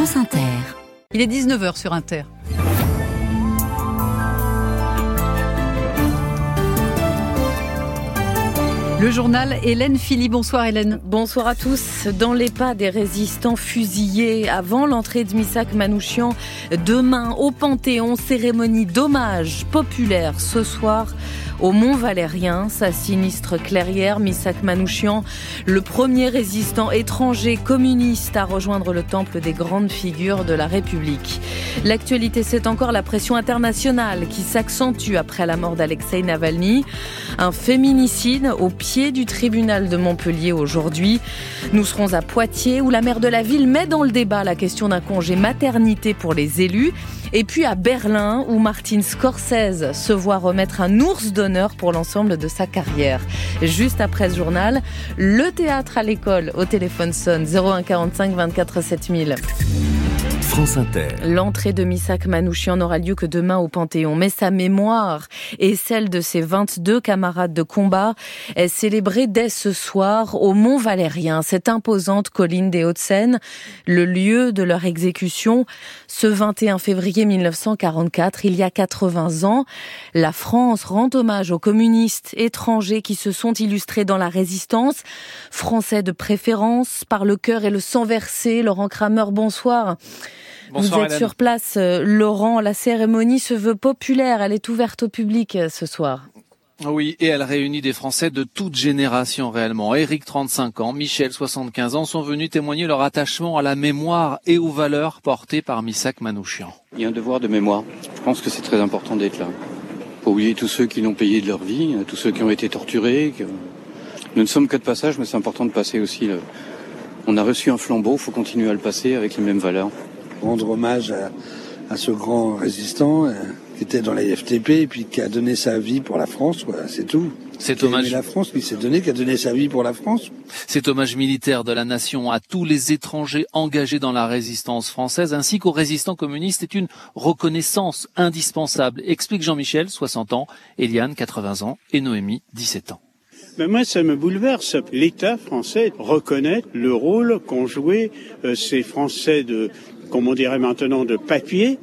France Inter. Il est 19h sur Inter. Le journal Hélène Philippe. Bonsoir Hélène. Bonsoir à tous. Dans les pas des résistants fusillés avant l'entrée de Missak Manouchian, demain au Panthéon, cérémonie d'hommage populaire ce soir au Mont Valérien. Sa sinistre clairière, Misak Manouchian, le premier résistant étranger communiste à rejoindre le temple des grandes figures de la République. L'actualité, c'est encore la pression internationale qui s'accentue après la mort d'Alexei Navalny. Un féminicide au pied du tribunal de Montpellier aujourd'hui. Nous serons à Poitiers où la maire de la ville met dans le débat la question d'un congé maternité pour les élus. Et puis à Berlin, où Martin Scorsese se voit remettre un ours d'honneur pour l'ensemble de sa carrière. Juste après ce journal, le théâtre à l'école au téléphone sonne 0145 24 7000. France Inter. L'entrée de Misak Manouchian n'aura lieu que demain au Panthéon, mais sa mémoire et celle de ses 22 camarades de combat est célébrée dès ce soir au Mont Valérien, cette imposante colline des Hauts-de-Seine, le lieu de leur exécution. Ce 21 février 1944, il y a 80 ans, la France rend hommage aux communistes étrangers qui se sont illustrés dans la résistance, français de préférence, par le cœur et le sang versé. Laurent Kramer, bonsoir. Bonsoir, Vous êtes Hélène. sur place, euh, Laurent. La cérémonie se veut populaire. Elle est ouverte au public euh, ce soir. Oui, et elle réunit des Français de toute génération réellement. Eric, 35 ans, Michel, 75 ans, sont venus témoigner leur attachement à la mémoire et aux valeurs portées par Missak Manouchian. Il y a un devoir de mémoire. Je pense que c'est très important d'être là. Pour oublier tous ceux qui l'ont payé de leur vie, tous ceux qui ont été torturés. Nous ne sommes que de passage, mais c'est important de passer aussi. le- On a reçu un flambeau, il faut continuer à le passer avec les mêmes valeurs. rendre hommage à, à ce grand résistant euh, qui était dans la FTP et puis qui a donné sa vie pour la France, quoi, c'est tout. Aimé hommage, la France, qui s'est donné, qui a donné sa vie pour la France. cet hommage militaire de la nation à tous les étrangers engagés dans la résistance française ainsi qu'aux résistants communistes est une reconnaissance indispensable, explique Jean-Michel, 60 ans, Eliane, 80 ans et Noémie, 17 ans. Mais moi, ça me bouleverse. L'État français reconnaît le rôle qu'ont joué euh, ces Français de, comme on dirait maintenant, de papier,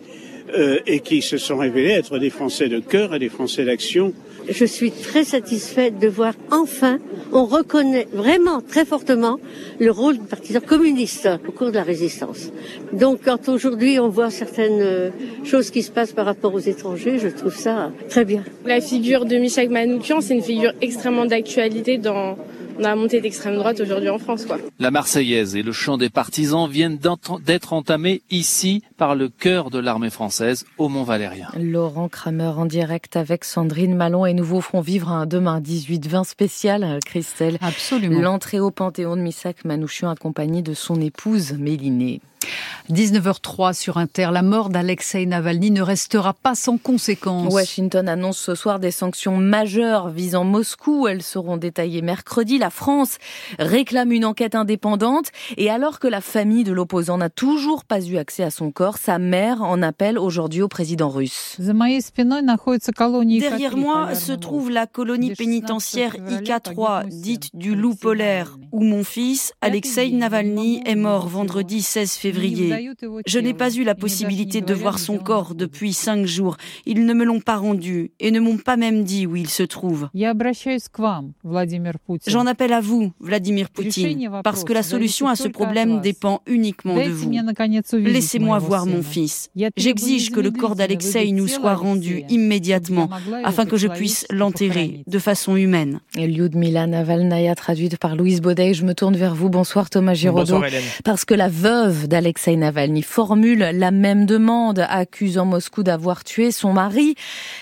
euh, et qui se sont révélés être des Français de cœur et des Français d'action. Je suis très satisfaite de voir enfin, on reconnaît vraiment très fortement le rôle du partisan communiste au cours de la résistance. Donc quand aujourd'hui on voit certaines euh, choses qui se passent par rapport aux étrangers, je trouve ça très bien. La figure de Michel Manoukian, c'est une figure extrêmement d'actualité dans, dans la montée d'extrême droite aujourd'hui en France. Quoi. La Marseillaise et le chant des partisans viennent d'être entamés ici par le cœur de l'armée française au Mont Valérien. Laurent Kramer en direct avec Sandrine Malon et nous vous ferons vivre un demain 18-20 spécial, Christelle. Absolument. L'entrée au Panthéon de Missak Manouchian accompagné de son épouse Mélinée. 19h03 sur Inter. La mort d'Alexei Navalny ne restera pas sans conséquences. Washington annonce ce soir des sanctions majeures visant Moscou. Elles seront détaillées mercredi. La France réclame une enquête indépendante. Et alors que la famille de l'opposant n'a toujours pas eu accès à son corps, sa mère en appelle aujourd'hui au président russe. Derrière moi se trouve la colonie pénitentiaire IK3, dite du loup polaire, où mon fils, Alexei Navalny, est mort vendredi 16 février. Je n'ai pas eu la possibilité de voir son corps depuis cinq jours. Ils ne me l'ont pas rendu et ne m'ont pas même dit où il se trouve. J'en appelle à vous, Vladimir Poutine, parce que la solution à ce problème dépend uniquement de vous. Laissez-moi voir mon fils. J'exige que le corps d'Alexei nous soit rendu immédiatement afin que je puisse l'enterrer de façon humaine. Lyudmila Navalnaya, traduite par Louise Baudet. Je me tourne vers vous. Bonsoir Thomas Giraudot. Bonsoir Hélène. Parce que la veuve d'Alexei Navalny formule la même demande, accusant Moscou d'avoir tué son mari.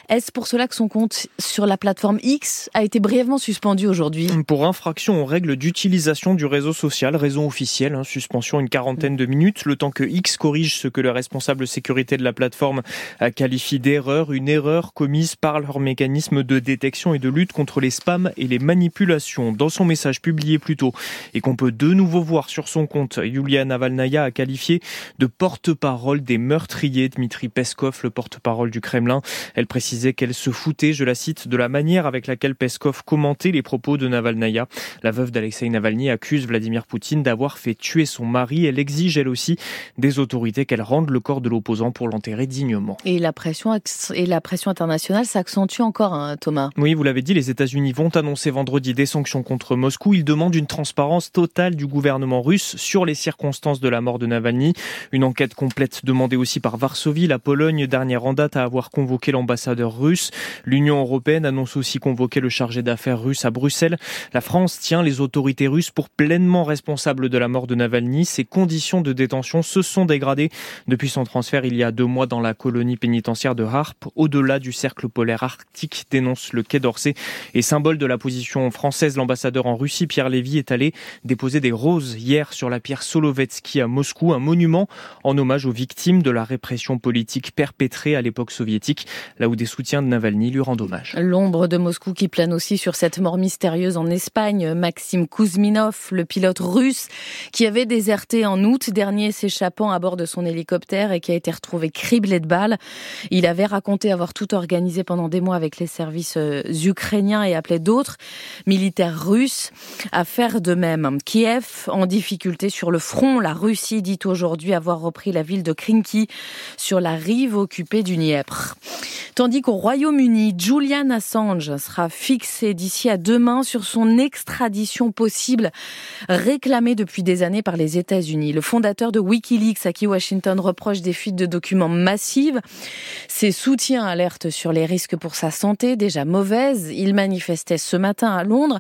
Est-ce pour cela que son compte sur la plateforme X a été brièvement suspendu aujourd'hui? Pour infraction aux règles d'utilisation du réseau social, raison officielle, hein, suspension une quarantaine de minutes, le temps que X corrige ce que le responsable sécurité de la plateforme a qualifié d'erreur, une erreur commise par leur mécanisme de détection et de lutte contre les spams et les manipulations. Dans son message publié plus tôt et qu'on peut de nouveau voir sur son compte, Yulia Navalnaya a qualifié de porte-parole des meurtriers. Dmitri Peskov, le porte-parole du Kremlin, elle précisait qu'elle se foutait, je la cite, de la manière avec laquelle Peskov commentait les propos de Navalnaya. La veuve d'Alexei Navalny accuse Vladimir Poutine d'avoir fait tuer son mari. Elle exige elle aussi des autorités qu'elle rende le corps de l'opposant pour l'enterrer dignement. Et la pression, et la pression internationale s'accentue encore, hein, Thomas. Oui, vous l'avez dit, les États-Unis vont annoncer vendredi des sanctions contre Moscou. Ils demandent une transparence totale du gouvernement russe sur les circonstances de la mort de Navalny. Une enquête complète demandée aussi par Varsovie, la Pologne, dernière en date à avoir convoqué l'ambassadeur russe. L'Union européenne annonce aussi convoquer le chargé d'affaires russe à Bruxelles. La France tient les autorités russes pour pleinement responsables de la mort de Navalny. Ses conditions de détention se sont dégradées depuis son transfert il y a deux mois dans la colonie pénitentiaire de Harpe, au-delà du cercle polaire arctique, dénonce le Quai d'Orsay. Et symbole de la position française, l'ambassadeur en Russie, Pierre Lévy, est allé déposer des roses hier sur la pierre Solovetsky à Moscou, un monument en hommage aux victimes de la répression politique perpétrée à l'époque soviétique, là où des soutiens de Navalny lui rendent hommage. L'ombre de Moscou qui plane aussi sur cette mort mystérieuse en Espagne. Maxime Kuzminov, le pilote russe qui avait déserté en août dernier s'échappant à bord de son hélicoptère et qui a été retrouvé criblé de balles. Il avait raconté avoir tout organisé pendant des mois avec les services euh, ukrainiens et appelait d'autres militaires russes à faire de même. Kiev en difficulté sur le front. La Russie dit aujourd'hui avoir repris la ville de Krinky sur la rive occupée du Dniepr. Tandis qu'au Royaume-Uni, Julian Assange sera fixé d'ici à demain sur son extradition possible réclamée depuis des années par les États-Unis. Le fondateur de Wikileaks, à qui Washington reproche des fuites de documents massives, ses soutiens alertent sur les risques pour sa santé, déjà mauvaises. Il manifestait ce matin à Londres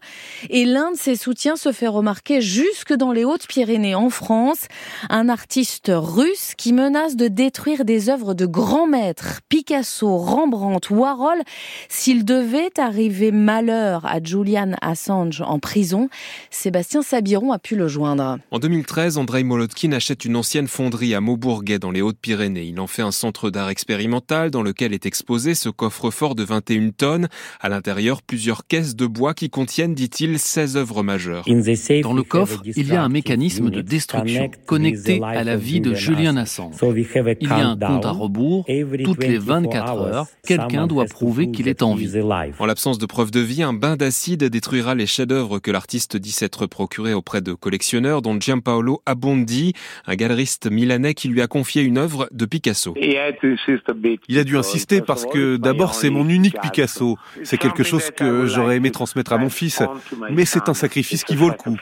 et l'un de ses soutiens se fait remarquer jusque dans les Hautes-Pyrénées en France. Un artiste russe qui menace de détruire des œuvres de grands maîtres, Picasso, Rembrandt, Warhol, s'il devait arriver malheur à Julian Assange en prison. Sébastien Sabiron a pu le joindre. En 2013, Andrei Molotkin achète une ancienne fonderie à Maubourguet dans les Hautes-Pyrénées. Il en fait un centre d'art expérimental dans lequel est exposé ce coffre-fort de 21 tonnes. À l'intérieur, plusieurs caisses de bois qui contiennent, dit-il, 16 œuvres majeures. Dans le coffre, il y a un mécanisme de destruction connecté à la vie de Julian Assange. Il y a un compte à rebours. Toutes les 24 heures, quelqu'un doit prouver qu'il est en vie. En l'absence de preuves de vie, un bain d'acide détruira les chefs-d'œuvre que l'artiste dit s'être procuré auprès de collectionneurs, dont Giampaolo Abondi, un galeriste milanais qui lui a confié une œuvre de Picasso. Il a dû insister parce que d'abord c'est mon unique Picasso. C'est quelque chose que j'aurais aimé transmettre à mon fils, mais c'est un sacrifice qui vaut le coup.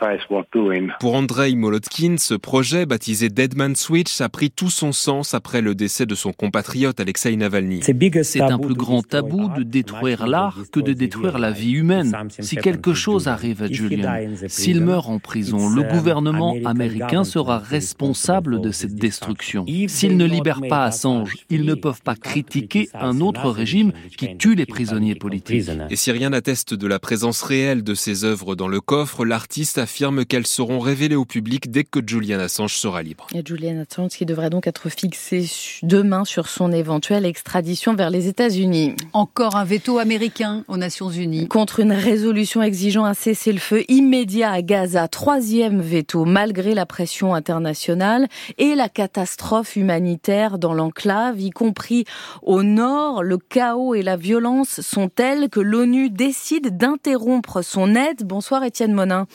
Pour Andrei Molotkin, ce projet, baptisé Switch, a pris tout son sens après le décès de son compatriote Alexei Navalny. C'est un plus grand tabou de détruire l'art que de détruire la vie humaine. Si quelque chose arrive à Julian, s'il meurt en prison, le gouvernement américain sera responsable de cette destruction. S'ils ne libèrent pas Assange, ils ne peuvent pas critiquer un autre régime qui tue les prisonniers politiques. Et si rien n'atteste de la présence réelle de ces œuvres dans le coffre, l'artiste affirme qu'elles seront révélées au public dès que Julian Assange sera libre. Julian Assange qui devrait donc être fixé demain sur son éventuelle extradition vers les États-Unis. Encore un veto américain aux Nations Unies. Contre une résolution exigeant un cessez-le-feu immédiat à Gaza. Troisième veto, malgré la pression internationale et la catastrophe humanitaire dans l'enclave, y compris au nord. Le chaos et la violence sont tels que l'ONU décide d'interrompre son aide. Bonsoir Étienne Monin.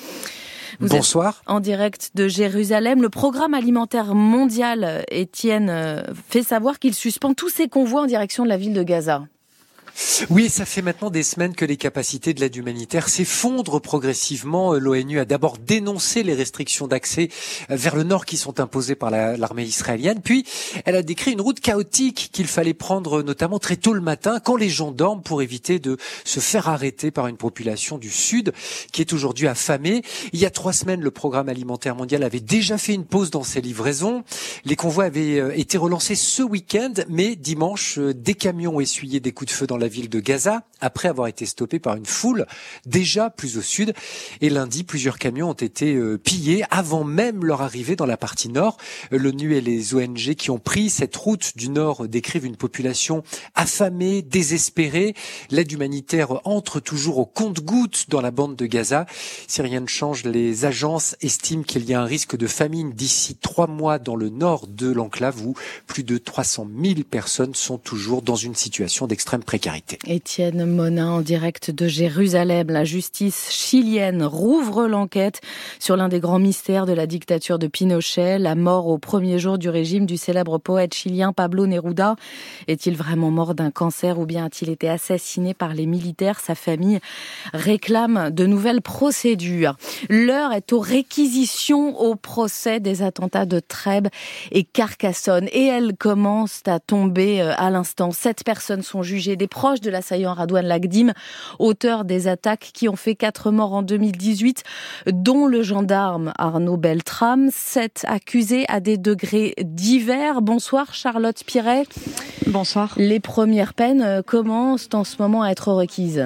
Vous Bonsoir. en direct de Jérusalem. Le programme alimentaire mondial, Étienne, euh, fait savoir qu'il suspend tous ses convois en direction de la ville de Gaza. Oui, ça fait maintenant des semaines que les capacités de l'aide humanitaire s'effondrent progressivement. L'ONU a d'abord dénoncé les restrictions d'accès vers le nord qui sont imposées par l'armée israélienne, puis elle a décrit une route chaotique qu'il fallait prendre notamment très tôt le matin quand les gens dorment pour éviter de se faire arrêter par une population du sud qui est aujourd'hui affamée. Il y a trois semaines, le programme alimentaire mondial avait déjà fait une pause dans ses livraisons. Les convois avaient été relancés ce week-end, mais dimanche, des camions ont essuyé des coups de feu dans la ville de Gaza après avoir été stoppés par une foule déjà plus au sud. Et lundi, plusieurs camions ont été euh, pillés avant même leur arrivée dans la partie nord. L'ONU et les ONG qui ont pris cette route du nord décrivent une population affamée, désespérée. L'aide humanitaire entre toujours au compte-gouttes dans la bande de Gaza. Si rien ne change, les agences estiment qu'il y a un risque de famine d'ici trois mois dans le nord de l'enclave où plus de 300 000 personnes sont toujours dans une situation d'extrême précarité. Étienne Monin en direct de Jérusalem. La justice chilienne rouvre l'enquête sur l'un des grands mystères de la dictature de Pinochet, la mort au premier jour du régime du célèbre poète chilien Pablo Neruda. Est-il vraiment mort d'un cancer ou bien a-t-il été assassiné par les militaires? Sa famille réclame de nouvelles procédures. L'heure est aux réquisitions au procès des attentats de Trèbes et Carcassonne et elles commencent à tomber euh, à l'instant. Sept personnes sont jugées, des de l'assaillant Radouane Lagdim, auteur des attaques qui ont fait quatre morts en 2018, dont le gendarme Arnaud Beltrame. Sept accusés à des degrés divers. Bonsoir Charlotte Piret. Bonsoir. Les premières peines euh, commencent en ce moment à être requises.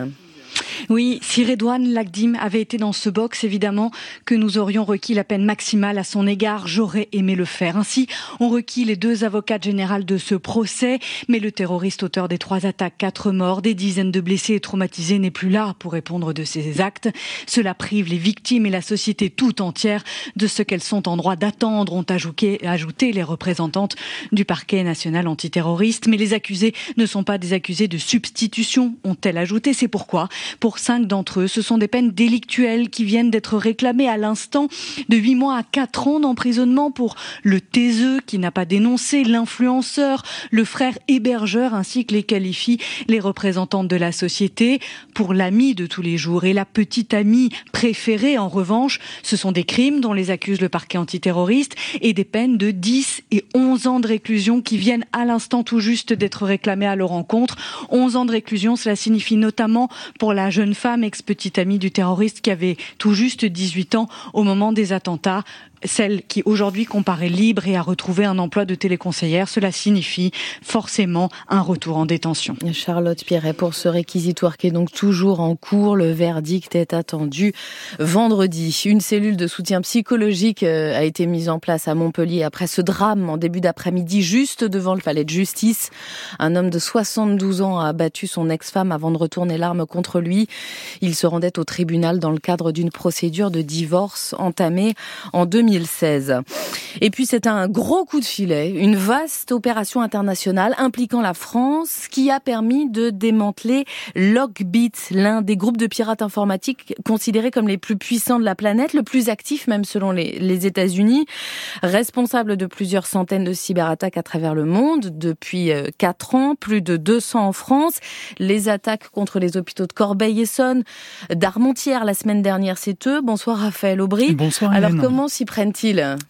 Oui, si Redouane Lagdim avait été dans ce box, évidemment que nous aurions requis la peine maximale à son égard. J'aurais aimé le faire. Ainsi, on requis les deux avocats généraux de ce procès, mais le terroriste auteur des trois attaques, quatre morts, des dizaines de blessés et traumatisés n'est plus là pour répondre de ses actes. Cela prive les victimes et la société tout entière de ce qu'elles sont en droit d'attendre, ont ajouté, ajouté les représentantes du parquet national antiterroriste. Mais les accusés ne sont pas des accusés de substitution, ont-elles ajouté. C'est pourquoi, pour cinq d'entre eux. Ce sont des peines délictuelles qui viennent d'être réclamées à l'instant de huit mois à quatre ans d'emprisonnement pour le taiseux qui n'a pas dénoncé, l'influenceur, le frère hébergeur ainsi que les qualifient les représentantes de la société. Pour l'ami de tous les jours et la petite amie préférée, en revanche, ce sont des crimes dont les accuse le parquet antiterroriste et des peines de 10 et 11 ans de réclusion qui viennent à l'instant tout juste d'être réclamées à leur encontre. 11 ans de réclusion, cela signifie notamment pour la jeune femme, ex-petite amie du terroriste qui avait tout juste 18 ans au moment des attentats celle qui aujourd'hui comparaît libre et a retrouvé un emploi de téléconseillère, cela signifie forcément un retour en détention. Charlotte Pierret pour ce réquisitoire qui est donc toujours en cours. Le verdict est attendu vendredi. Une cellule de soutien psychologique euh, a été mise en place à Montpellier après ce drame en début d'après-midi juste devant le palais de justice. Un homme de 72 ans a abattu son ex-femme avant de retourner l'arme contre lui. Il se rendait au tribunal dans le cadre d'une procédure de divorce entamée en 2000 2016. Et puis c'est un gros coup de filet, une vaste opération internationale impliquant la France qui a permis de démanteler Lockbit, l'un des groupes de pirates informatiques considérés comme les plus puissants de la planète, le plus actif même selon les, les États-Unis, responsable de plusieurs centaines de cyberattaques à travers le monde depuis 4 euh, ans, plus de 200 en France. Les attaques contre les hôpitaux de Corbeil-Essonne, d'Armentières la semaine dernière, c'est eux. Bonsoir Raphaël Aubry. Bonsoir. Alors comment s'y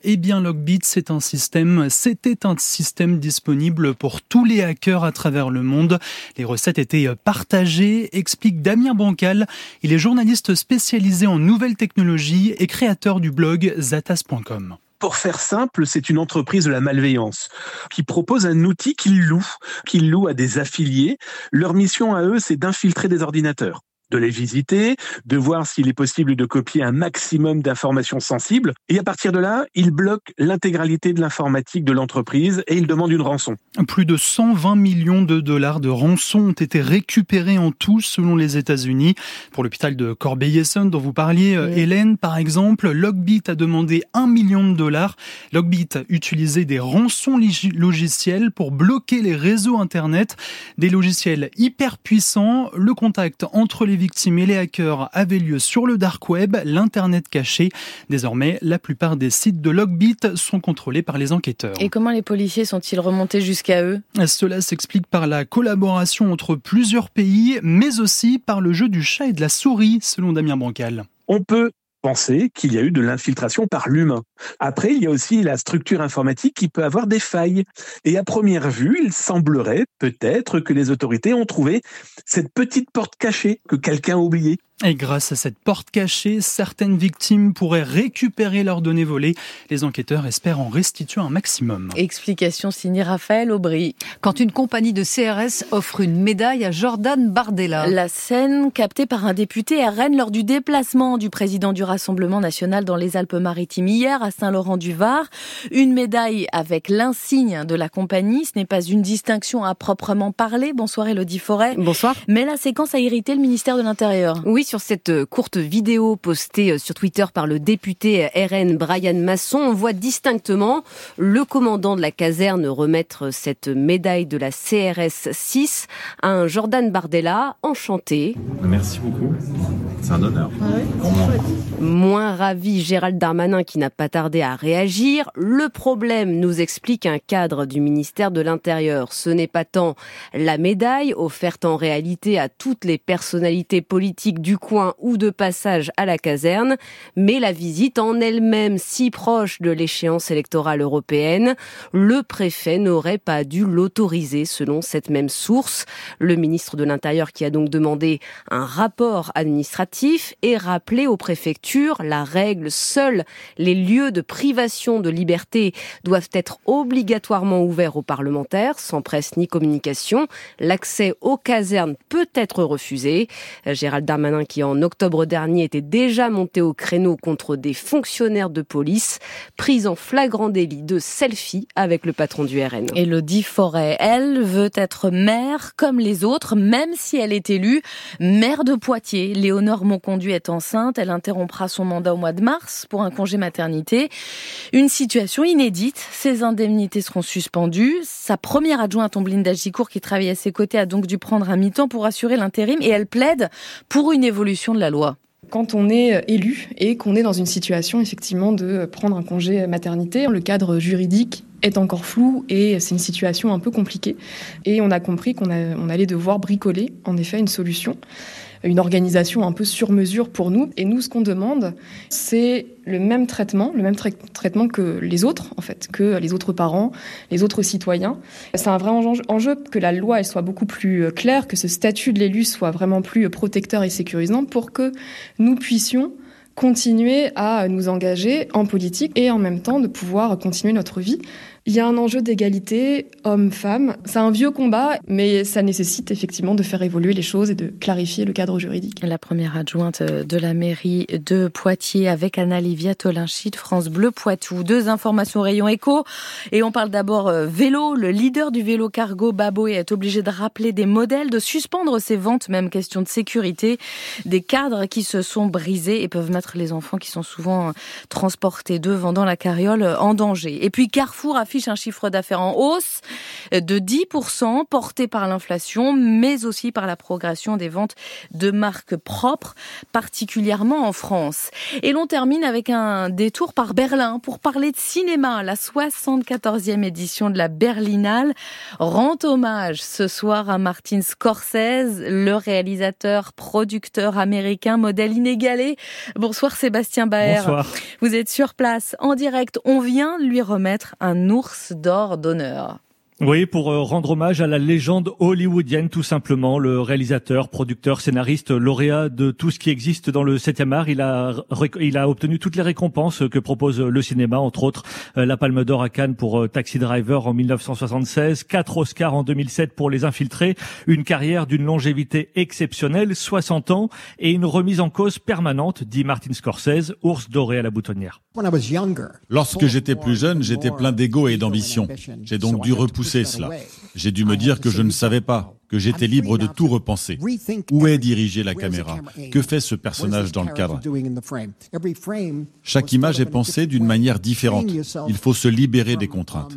Eh bien, Lockbit, c'est un système, c'était un système disponible pour tous les hackers à travers le monde. Les recettes étaient partagées, explique Damien Bancal. Il est journaliste spécialisé en nouvelles technologies et créateur du blog zatas.com. Pour faire simple, c'est une entreprise de la malveillance qui propose un outil qu'ils louent, qu'ils louent à des affiliés. Leur mission à eux, c'est d'infiltrer des ordinateurs de les visiter, de voir s'il est possible de copier un maximum d'informations sensibles. Et à partir de là, il bloque l'intégralité de l'informatique de l'entreprise et il demande une rançon. Plus de 120 millions de dollars de rançon ont été récupérés en tout selon les États-Unis. Pour l'hôpital de Corbeil-Essonne dont vous parliez, euh, Hélène, par exemple, Lockbit a demandé 1 million de dollars. Lockbit utilisait des rançons logiciels pour bloquer les réseaux Internet, des logiciels hyper puissants. Le contact entre les victimes et les hackers avaient lieu sur le dark web, l'internet caché. Désormais, la plupart des sites de Logbit sont contrôlés par les enquêteurs. Et comment les policiers sont-ils remontés jusqu'à eux? Cela s'explique par la collaboration entre plusieurs pays, mais aussi par le jeu du chat et de la souris, selon Damien Bancal. On peut penser qu'il y a eu de l'infiltration par l'humain. Après, il y a aussi la structure informatique qui peut avoir des failles. Et à première vue, il semblerait peut-être que les autorités ont trouvé cette petite porte cachée que quelqu'un a oubliée. Et grâce à cette porte cachée, certaines victimes pourraient récupérer leurs données volées. Les enquêteurs espèrent en restituer un maximum. Explication signée Raphaël Aubry. Quand une compagnie de CRS offre une médaille à Jordan Bardella. La scène captée par un député à Rennes lors du déplacement du président du Rassemblement national dans les Alpes-Maritimes hier à Saint-Laurent-du-Var. Une médaille avec l'insigne de la compagnie. Ce n'est pas une distinction à proprement parler. Bonsoir Elodie Forêt. Bonsoir. Mais la séquence a irrité le ministère de l'Intérieur. Oui, sur cette euh, courte vidéo postée euh, sur Twitter par le député euh, RN Brian Masson, on voit distinctement le commandant de la caserne remettre cette médaille de la CRS 6 à un Jordan Bardella enchanté. Merci beaucoup. C'est un honneur. Moins ravi, Gérald Darmanin qui n'a pas tardé à réagir. Le problème, nous explique un cadre du ministère de l'Intérieur, ce n'est pas tant la médaille offerte en réalité à toutes les personnalités politiques du coin ou de passage à la caserne, mais la visite en elle-même si proche de l'échéance électorale européenne, le préfet n'aurait pas dû l'autoriser selon cette même source. Le ministre de l'Intérieur qui a donc demandé un rapport administratif et rappelé aux préfectures la règle, seuls les lieux de privation de liberté doivent être obligatoirement ouverts aux parlementaires, sans presse ni communication. L'accès aux casernes peut être refusé. Gérald Darmanin, qui en octobre dernier était déjà monté au créneau contre des fonctionnaires de police, pris en flagrant délit de selfie avec le patron du RN. Elodie Forêt, elle veut être maire comme les autres, même si elle est élue maire de Poitiers. Léonore Monconduit est enceinte, elle interrompra son mandat au mois de mars pour un congé maternité. Une situation inédite. Ses indemnités seront suspendues. Sa première adjointe, Ombline Dagicourt, qui travaille à ses côtés, a donc dû prendre un mi-temps pour assurer l'intérim et elle plaide pour une évolution de la loi quand on est élu et qu'on est dans une situation effectivement de prendre un congé maternité, le cadre juridique est encore flou et c'est une situation un peu compliquée. Et on a compris qu'on on allait devoir bricoler en effet une solution une organisation un peu sur mesure pour nous. Et nous, ce qu'on demande, c'est le même traitement, le même traitement que les autres, en fait, que les autres parents, les autres citoyens. C'est un vrai enjeu que la loi elle soit beaucoup plus euh, claire, que ce statut de l'élu soit vraiment plus protecteur et sécurisant pour que nous puissions continuer à nous engager en politique et en même temps de pouvoir continuer notre vie il y a un enjeu d'égalité homme-femme. C'est un vieux combat, mais ça nécessite effectivement de faire évoluer les choses et de clarifier le cadre juridique. La première adjointe de la mairie de Poitiers avec Anna-Livia Tolinchi de France Bleu Poitou. Deux informations rayon écho. Et on parle d'abord euh, vélo. Le leader du vélo cargo, Baboé, est obligé de rappeler des modèles, de suspendre ses ventes, même question de sécurité. Des cadres qui se sont brisés et peuvent mettre les enfants qui sont souvent transportés devant dans la carriole en danger. Et puis Carrefour a affiche un chiffre d'affaires en hausse de 10%, porté par l'inflation, mais aussi par la progression des ventes de marques propres, particulièrement en France. Et l'on termine avec un détour par Berlin pour parler de cinéma. La 74e édition de la Berlinale rend hommage ce soir à Martin Scorsese, le réalisateur, producteur américain, modèle inégalé. Bonsoir Sébastien Baer. Bonsoir. Vous êtes sur place, en direct. On vient lui remettre un nouveau d'or d'honneur. Oui, pour euh, rendre hommage à la légende hollywoodienne, tout simplement, le réalisateur, producteur, scénariste, lauréat de tout ce qui existe dans le 7e art. Il a, il a obtenu toutes les récompenses que propose le cinéma, entre autres euh, la Palme d'Or à Cannes pour euh, Taxi Driver en 1976, quatre Oscars en 2007 pour Les Infiltrés, une carrière d'une longévité exceptionnelle, 60 ans, et une remise en cause permanente, dit Martin Scorsese, ours doré à la boutonnière. Lorsque j'étais plus jeune, j'étais plein d'ego et d'ambition. J'ai donc dû repousser cela. J'ai dû me dire que je ne savais pas, que j'étais libre de tout repenser. Où est dirigée la caméra Que fait ce personnage dans le cadre Chaque image est pensée d'une manière différente. Il faut se libérer des contraintes.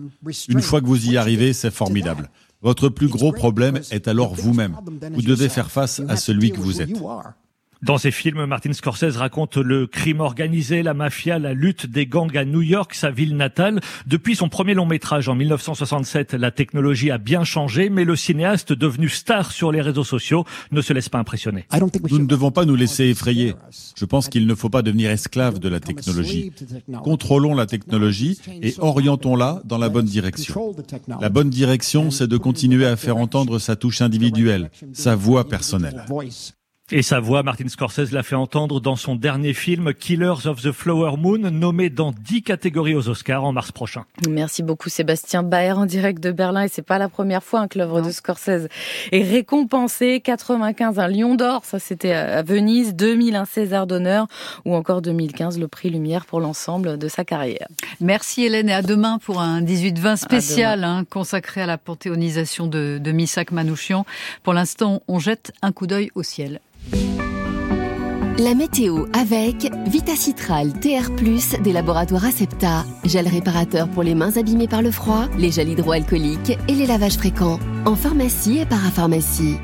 Une fois que vous y arrivez, c'est formidable. Votre plus gros problème est alors vous-même. Vous devez faire face à celui que vous êtes. Dans ses films, Martin Scorsese raconte le crime organisé, la mafia, la lutte des gangs à New York, sa ville natale. Depuis son premier long métrage en 1967, la technologie a bien changé, mais le cinéaste devenu star sur les réseaux sociaux ne se laisse pas impressionner. Nous ne devons pas nous laisser effrayer. Je pense qu'il ne faut pas devenir esclave de la technologie. Contrôlons la technologie et orientons-la dans la bonne direction. La bonne direction, c'est de continuer à faire entendre sa touche individuelle, sa voix personnelle. Et sa voix, Martin Scorsese l'a fait entendre dans son dernier film Killers of the Flower Moon, nommé dans dix catégories aux Oscars en mars prochain. Merci beaucoup Sébastien Baer en direct de Berlin et c'est pas la première fois hein, que l'œuvre de Scorsese est récompensée. 95 un Lion d'or, ça c'était à Venise, 2000 un César d'honneur ou encore 2015 le prix Lumière pour l'ensemble de sa carrière. Merci Hélène et à demain pour un 18-20 spécial hein, consacré à la panthéonisation de, de Missak Manouchian. Pour l'instant, on jette un coup d'œil au ciel. La météo avec Vitacitral TR+, des laboratoires Acepta, gel réparateur pour les mains abîmées par le froid, les gels hydroalcooliques et les lavages fréquents, en pharmacie et parapharmacie.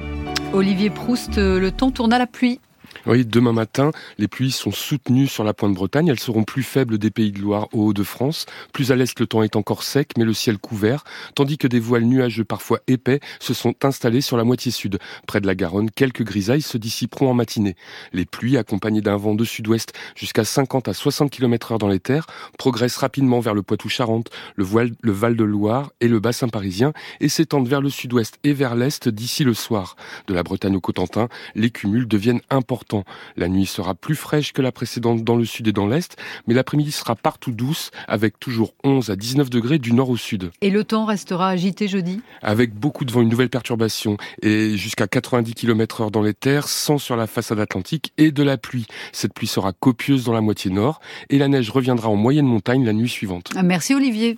Olivier Proust, le temps tourne à la pluie. Oui, demain matin, les pluies sont soutenues sur la pointe Bretagne. Elles seront plus faibles des Pays de Loire au Hauts-de-France. Plus à l'est, le temps est encore sec, mais le ciel couvert, tandis que des voiles nuageux parfois épais se sont installés sur la moitié sud. Près de la Garonne, quelques grisailles se dissiperont en matinée. Les pluies, accompagnées d'un vent de sud-ouest jusqu'à 50 à 60 km heure dans les terres, progressent rapidement vers le Poitou-Charentes, le, le Val-de-Loire et le bassin parisien et s'étendent vers le sud-ouest et vers l'est d'ici le soir. De la Bretagne au Cotentin, les cumuls deviennent importants la nuit sera plus fraîche que la précédente dans le sud et dans l'est, mais l'après-midi sera partout douce, avec toujours 11 à 19 degrés du nord au sud. Et le temps restera agité jeudi? Avec beaucoup de vent, une nouvelle perturbation, et jusqu'à 90 km heure dans les terres, sans sur la façade atlantique, et de la pluie. Cette pluie sera copieuse dans la moitié nord, et la neige reviendra en moyenne montagne la nuit suivante. Merci Olivier.